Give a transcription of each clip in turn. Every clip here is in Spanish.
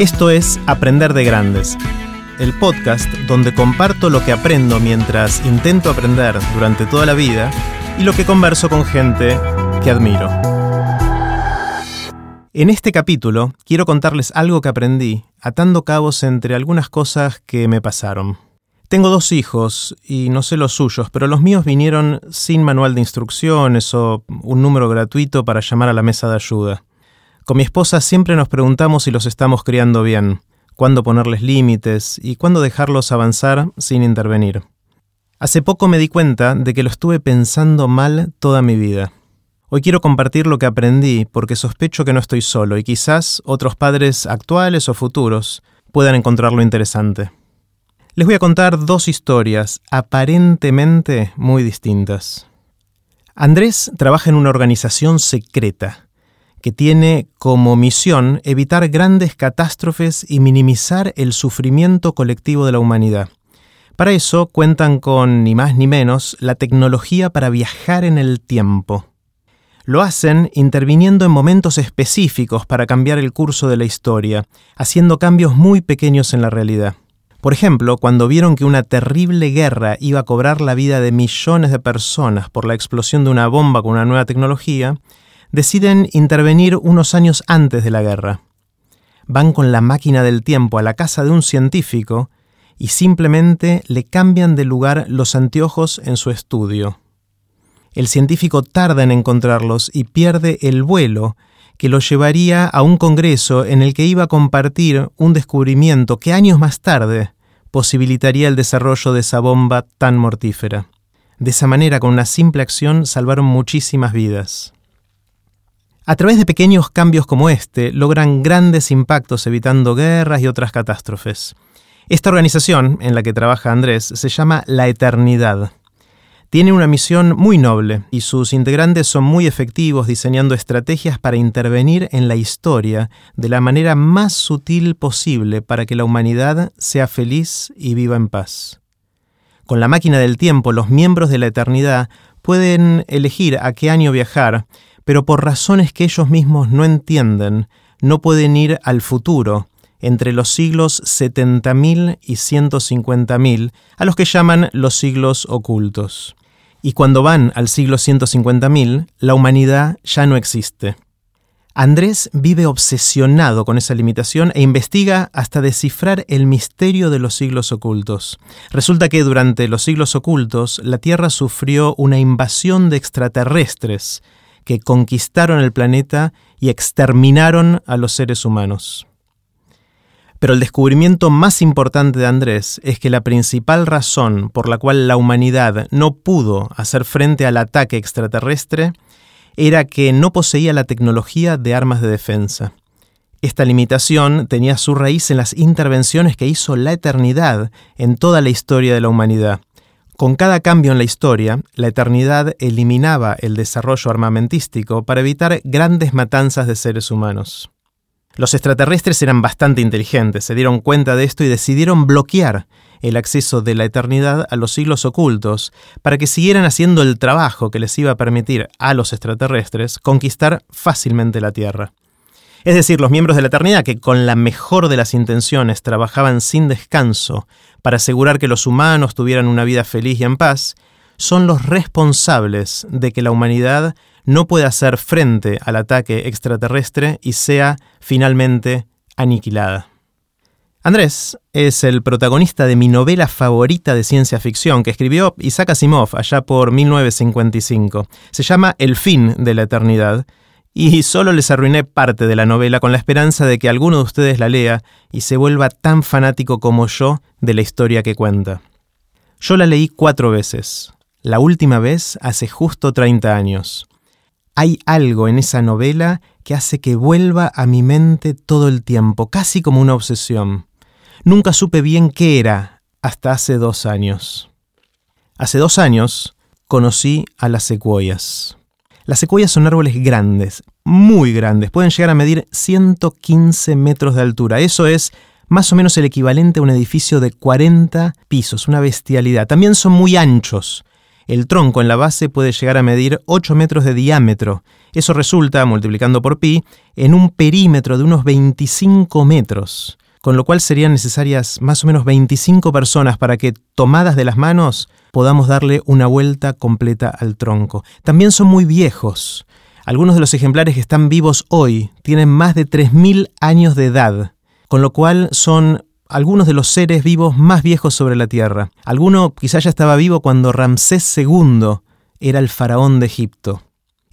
Esto es Aprender de Grandes, el podcast donde comparto lo que aprendo mientras intento aprender durante toda la vida y lo que converso con gente que admiro. En este capítulo quiero contarles algo que aprendí atando cabos entre algunas cosas que me pasaron. Tengo dos hijos y no sé los suyos, pero los míos vinieron sin manual de instrucciones o un número gratuito para llamar a la mesa de ayuda. Con mi esposa siempre nos preguntamos si los estamos criando bien, cuándo ponerles límites y cuándo dejarlos avanzar sin intervenir. Hace poco me di cuenta de que lo estuve pensando mal toda mi vida. Hoy quiero compartir lo que aprendí porque sospecho que no estoy solo y quizás otros padres actuales o futuros puedan encontrarlo interesante. Les voy a contar dos historias aparentemente muy distintas. Andrés trabaja en una organización secreta que tiene como misión evitar grandes catástrofes y minimizar el sufrimiento colectivo de la humanidad. Para eso cuentan con, ni más ni menos, la tecnología para viajar en el tiempo. Lo hacen interviniendo en momentos específicos para cambiar el curso de la historia, haciendo cambios muy pequeños en la realidad. Por ejemplo, cuando vieron que una terrible guerra iba a cobrar la vida de millones de personas por la explosión de una bomba con una nueva tecnología, deciden intervenir unos años antes de la guerra. Van con la máquina del tiempo a la casa de un científico y simplemente le cambian de lugar los anteojos en su estudio. El científico tarda en encontrarlos y pierde el vuelo que lo llevaría a un congreso en el que iba a compartir un descubrimiento que años más tarde posibilitaría el desarrollo de esa bomba tan mortífera. De esa manera, con una simple acción, salvaron muchísimas vidas. A través de pequeños cambios como este, logran grandes impactos evitando guerras y otras catástrofes. Esta organización en la que trabaja Andrés se llama La Eternidad tiene una misión muy noble y sus integrantes son muy efectivos diseñando estrategias para intervenir en la historia de la manera más sutil posible para que la humanidad sea feliz y viva en paz. Con la máquina del tiempo, los miembros de la eternidad pueden elegir a qué año viajar, pero por razones que ellos mismos no entienden, no pueden ir al futuro, entre los siglos 70.000 y 150.000, a los que llaman los siglos ocultos y cuando van al siglo 150.000, la humanidad ya no existe. Andrés vive obsesionado con esa limitación e investiga hasta descifrar el misterio de los siglos ocultos. Resulta que durante los siglos ocultos la Tierra sufrió una invasión de extraterrestres que conquistaron el planeta y exterminaron a los seres humanos. Pero el descubrimiento más importante de Andrés es que la principal razón por la cual la humanidad no pudo hacer frente al ataque extraterrestre era que no poseía la tecnología de armas de defensa. Esta limitación tenía su raíz en las intervenciones que hizo la eternidad en toda la historia de la humanidad. Con cada cambio en la historia, la eternidad eliminaba el desarrollo armamentístico para evitar grandes matanzas de seres humanos. Los extraterrestres eran bastante inteligentes, se dieron cuenta de esto y decidieron bloquear el acceso de la eternidad a los siglos ocultos para que siguieran haciendo el trabajo que les iba a permitir a los extraterrestres conquistar fácilmente la Tierra. Es decir, los miembros de la eternidad que con la mejor de las intenciones trabajaban sin descanso para asegurar que los humanos tuvieran una vida feliz y en paz, son los responsables de que la humanidad no pueda hacer frente al ataque extraterrestre y sea finalmente aniquilada. Andrés es el protagonista de mi novela favorita de ciencia ficción que escribió Isaac Asimov allá por 1955. Se llama El fin de la eternidad y solo les arruiné parte de la novela con la esperanza de que alguno de ustedes la lea y se vuelva tan fanático como yo de la historia que cuenta. Yo la leí cuatro veces, la última vez hace justo 30 años. Hay algo en esa novela que hace que vuelva a mi mente todo el tiempo, casi como una obsesión. Nunca supe bien qué era hasta hace dos años. Hace dos años conocí a las secuoyas. Las secuoyas son árboles grandes, muy grandes, pueden llegar a medir 115 metros de altura. Eso es más o menos el equivalente a un edificio de 40 pisos, una bestialidad. También son muy anchos, El tronco en la base puede llegar a medir 8 metros de diámetro. Eso resulta, multiplicando por pi, en un perímetro de unos 25 metros, con lo cual serían necesarias más o menos 25 personas para que, tomadas de las manos, podamos darle una vuelta completa al tronco. También son muy viejos. Algunos de los ejemplares que están vivos hoy tienen más de 3.000 años de edad, con lo cual son algunos de los seres vivos más viejos sobre la Tierra. Alguno quizá ya estaba vivo cuando Ramsés II era el faraón de Egipto.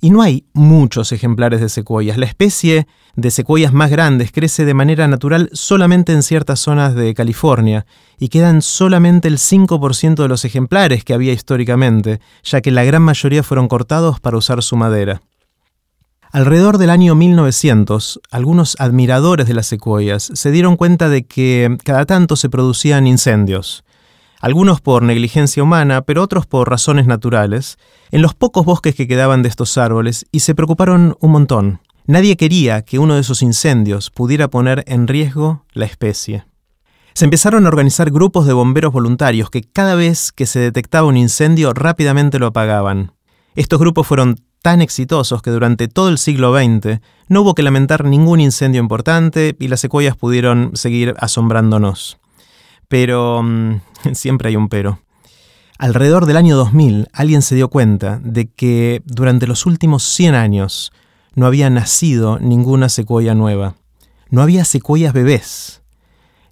Y no hay muchos ejemplares de secuoyas. La especie de secuoyas más grandes crece de manera natural solamente en ciertas zonas de California y quedan solamente el 5% de los ejemplares que había históricamente, ya que la gran mayoría fueron cortados para usar su madera. Alrededor del año 1900, algunos admiradores de las secuoyas se dieron cuenta de que cada tanto se producían incendios, algunos por negligencia humana, pero otros por razones naturales, en los pocos bosques que quedaban de estos árboles y se preocuparon un montón. Nadie quería que uno de esos incendios pudiera poner en riesgo la especie. Se empezaron a organizar grupos de bomberos voluntarios que cada vez que se detectaba un incendio rápidamente lo apagaban. Estos grupos fueron tan exitosos que durante todo el siglo XX no hubo que lamentar ningún incendio importante y las secuoyas pudieron seguir asombrándonos. Pero mm, siempre hay un pero. Alrededor del año 2000 alguien se dio cuenta de que durante los últimos 100 años no había nacido ninguna secuoya nueva. No había secuoyas bebés.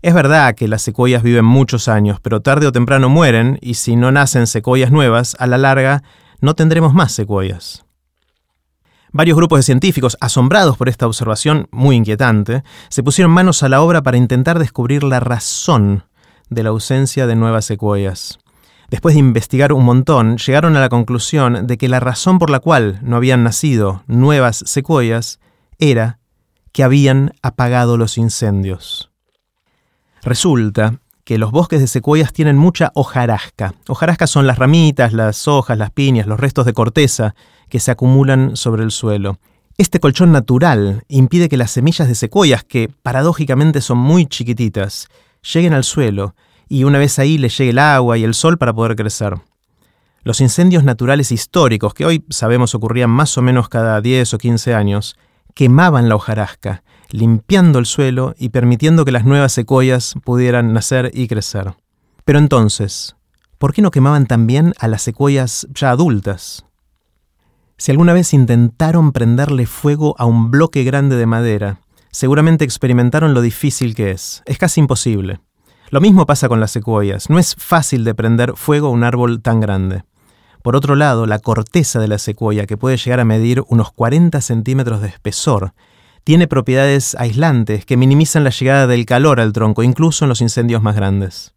Es verdad que las secuoyas viven muchos años, pero tarde o temprano mueren y si no nacen secuoyas nuevas, a la larga no tendremos más secuoyas. Varios grupos de científicos, asombrados por esta observación muy inquietante, se pusieron manos a la obra para intentar descubrir la razón de la ausencia de nuevas secuoyas. Después de investigar un montón, llegaron a la conclusión de que la razón por la cual no habían nacido nuevas secuoyas era que habían apagado los incendios. Resulta que los bosques de secuoyas tienen mucha hojarasca. Hojarasca son las ramitas, las hojas, las piñas, los restos de corteza que se acumulan sobre el suelo. Este colchón natural impide que las semillas de secuoyas, que paradójicamente son muy chiquititas, lleguen al suelo y una vez ahí les llegue el agua y el sol para poder crecer. Los incendios naturales históricos, que hoy sabemos ocurrían más o menos cada 10 o 15 años, quemaban la hojarasca, limpiando el suelo y permitiendo que las nuevas secuoyas pudieran nacer y crecer. Pero entonces, ¿por qué no quemaban también a las secuoyas ya adultas? Si alguna vez intentaron prenderle fuego a un bloque grande de madera, seguramente experimentaron lo difícil que es. Es casi imposible. Lo mismo pasa con las secuoyas. No es fácil de prender fuego a un árbol tan grande. Por otro lado, la corteza de la secuoya, que puede llegar a medir unos 40 centímetros de espesor, tiene propiedades aislantes que minimizan la llegada del calor al tronco, incluso en los incendios más grandes.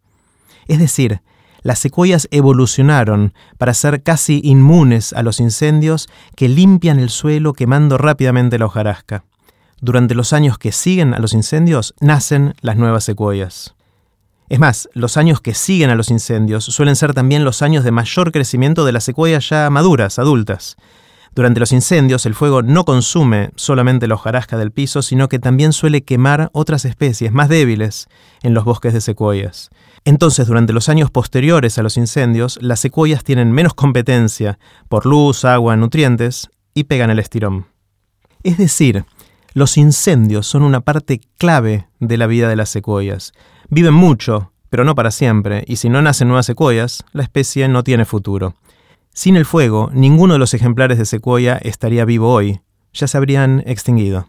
Es decir, las secuoyas evolucionaron para ser casi inmunes a los incendios que limpian el suelo quemando rápidamente la hojarasca. Durante los años que siguen a los incendios nacen las nuevas secuoyas. Es más, los años que siguen a los incendios suelen ser también los años de mayor crecimiento de las secuoyas ya maduras, adultas. Durante los incendios el fuego no consume solamente la hojarasca del piso, sino que también suele quemar otras especies más débiles en los bosques de secuoyas. Entonces, durante los años posteriores a los incendios, las secuoyas tienen menos competencia por luz, agua, nutrientes y pegan el estirón. Es decir, los incendios son una parte clave de la vida de las secuoyas. Viven mucho, pero no para siempre, y si no nacen nuevas secuoyas, la especie no tiene futuro. Sin el fuego, ninguno de los ejemplares de secuoya estaría vivo hoy, ya se habrían extinguido.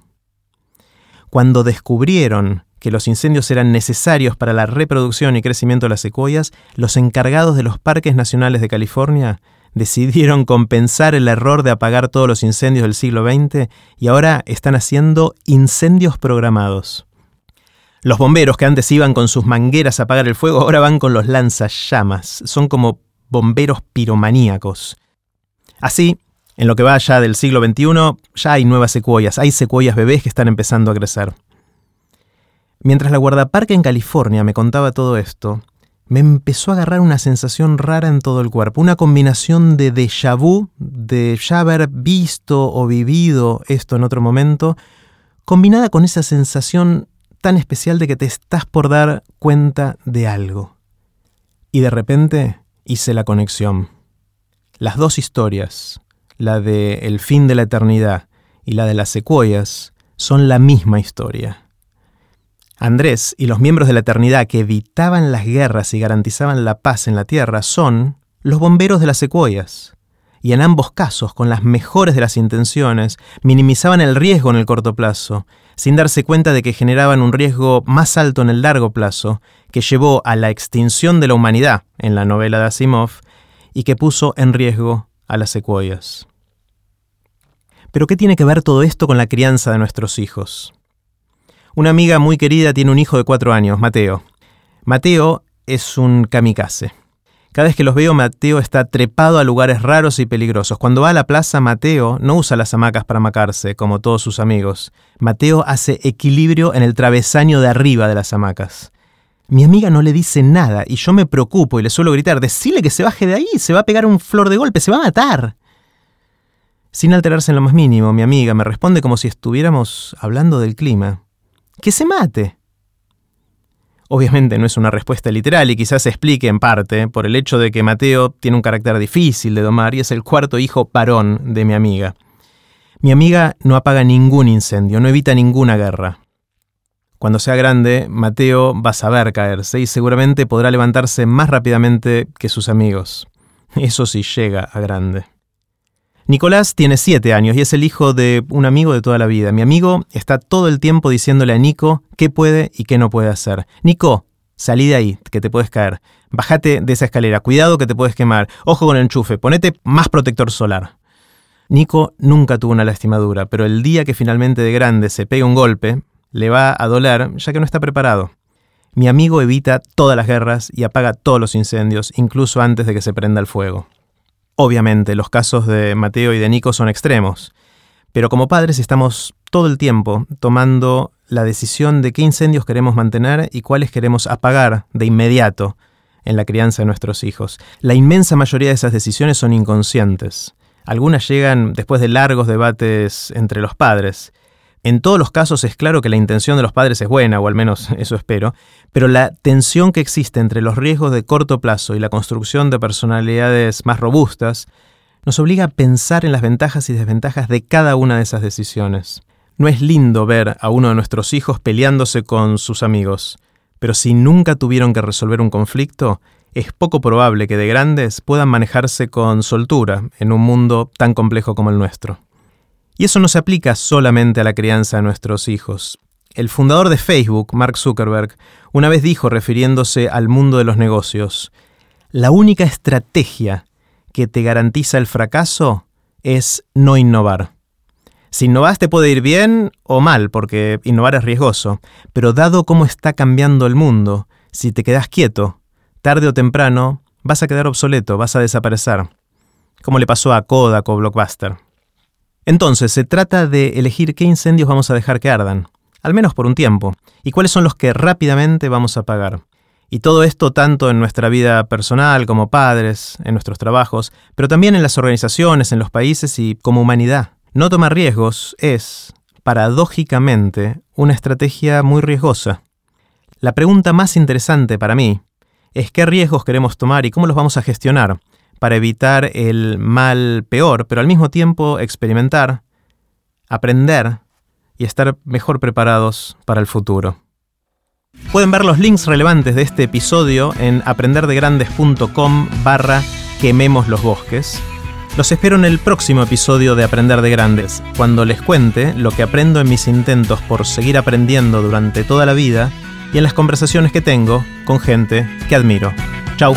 Cuando descubrieron que los incendios eran necesarios para la reproducción y crecimiento de las secuoyas, los encargados de los parques nacionales de California decidieron compensar el error de apagar todos los incendios del siglo XX y ahora están haciendo incendios programados. Los bomberos que antes iban con sus mangueras a apagar el fuego ahora van con los lanzallamas. Son como bomberos piromaníacos. Así, en lo que va ya del siglo XXI, ya hay nuevas secuoyas, hay secuoyas bebés que están empezando a crecer. Mientras la guardaparque en California me contaba todo esto, me empezó a agarrar una sensación rara en todo el cuerpo, una combinación de déjà vu, de ya haber visto o vivido esto en otro momento, combinada con esa sensación tan especial de que te estás por dar cuenta de algo. Y de repente hice la conexión. Las dos historias, la de El fin de la eternidad y la de las secuoyas, son la misma historia. Andrés y los miembros de la eternidad que evitaban las guerras y garantizaban la paz en la Tierra son los bomberos de las secuoyas. Y en ambos casos, con las mejores de las intenciones, minimizaban el riesgo en el corto plazo, sin darse cuenta de que generaban un riesgo más alto en el largo plazo, que llevó a la extinción de la humanidad en la novela de Asimov y que puso en riesgo a las secuoyas. Pero ¿qué tiene que ver todo esto con la crianza de nuestros hijos? Una amiga muy querida tiene un hijo de cuatro años, Mateo. Mateo es un kamikaze. Cada vez que los veo, Mateo está trepado a lugares raros y peligrosos. Cuando va a la plaza, Mateo no usa las hamacas para amacarse, como todos sus amigos. Mateo hace equilibrio en el travesaño de arriba de las hamacas. Mi amiga no le dice nada y yo me preocupo y le suelo gritar, decile que se baje de ahí, se va a pegar un flor de golpe, se va a matar. Sin alterarse en lo más mínimo, mi amiga me responde como si estuviéramos hablando del clima que se mate. Obviamente no es una respuesta literal y quizás se explique en parte por el hecho de que Mateo tiene un carácter difícil de domar y es el cuarto hijo parón de mi amiga. Mi amiga no apaga ningún incendio, no evita ninguna guerra. Cuando sea grande, Mateo va a saber caerse y seguramente podrá levantarse más rápidamente que sus amigos. Eso sí llega a grande. Nicolás tiene siete años y es el hijo de un amigo de toda la vida. Mi amigo está todo el tiempo diciéndole a Nico qué puede y qué no puede hacer. Nico, salí de ahí, que te puedes caer. Bájate de esa escalera, cuidado que te puedes quemar. Ojo con el enchufe, ponete más protector solar. Nico nunca tuvo una lastimadura, pero el día que finalmente de grande se pegue un golpe, le va a doler ya que no está preparado. Mi amigo evita todas las guerras y apaga todos los incendios, incluso antes de que se prenda el fuego. Obviamente, los casos de Mateo y de Nico son extremos, pero como padres estamos todo el tiempo tomando la decisión de qué incendios queremos mantener y cuáles queremos apagar de inmediato en la crianza de nuestros hijos. La inmensa mayoría de esas decisiones son inconscientes. Algunas llegan después de largos debates entre los padres, en todos los casos es claro que la intención de los padres es buena, o al menos eso espero, pero la tensión que existe entre los riesgos de corto plazo y la construcción de personalidades más robustas nos obliga a pensar en las ventajas y desventajas de cada una de esas decisiones. No es lindo ver a uno de nuestros hijos peleándose con sus amigos, pero si nunca tuvieron que resolver un conflicto, es poco probable que de grandes puedan manejarse con soltura en un mundo tan complejo como el nuestro. Y eso no se aplica solamente a la crianza de nuestros hijos. El fundador de Facebook, Mark Zuckerberg, una vez dijo, refiriéndose al mundo de los negocios, la única estrategia que te garantiza el fracaso es no innovar. Si innovas te puede ir bien o mal, porque innovar es riesgoso, pero dado cómo está cambiando el mundo, si te quedas quieto, tarde o temprano vas a quedar obsoleto, vas a desaparecer, como le pasó a Kodak o Blockbuster. Entonces, se trata de elegir qué incendios vamos a dejar que ardan, al menos por un tiempo, y cuáles son los que rápidamente vamos a apagar. Y todo esto tanto en nuestra vida personal como padres, en nuestros trabajos, pero también en las organizaciones, en los países y como humanidad. No tomar riesgos es, paradójicamente, una estrategia muy riesgosa. La pregunta más interesante para mí es qué riesgos queremos tomar y cómo los vamos a gestionar, para evitar el mal peor, pero al mismo tiempo experimentar, aprender y estar mejor preparados para el futuro. Pueden ver los links relevantes de este episodio en aprenderdegrandes.com barra quememos los bosques. Los espero en el próximo episodio de Aprender de Grandes, cuando les cuente lo que aprendo en mis intentos por seguir aprendiendo durante toda la vida y en las conversaciones que tengo con gente que admiro. Chau.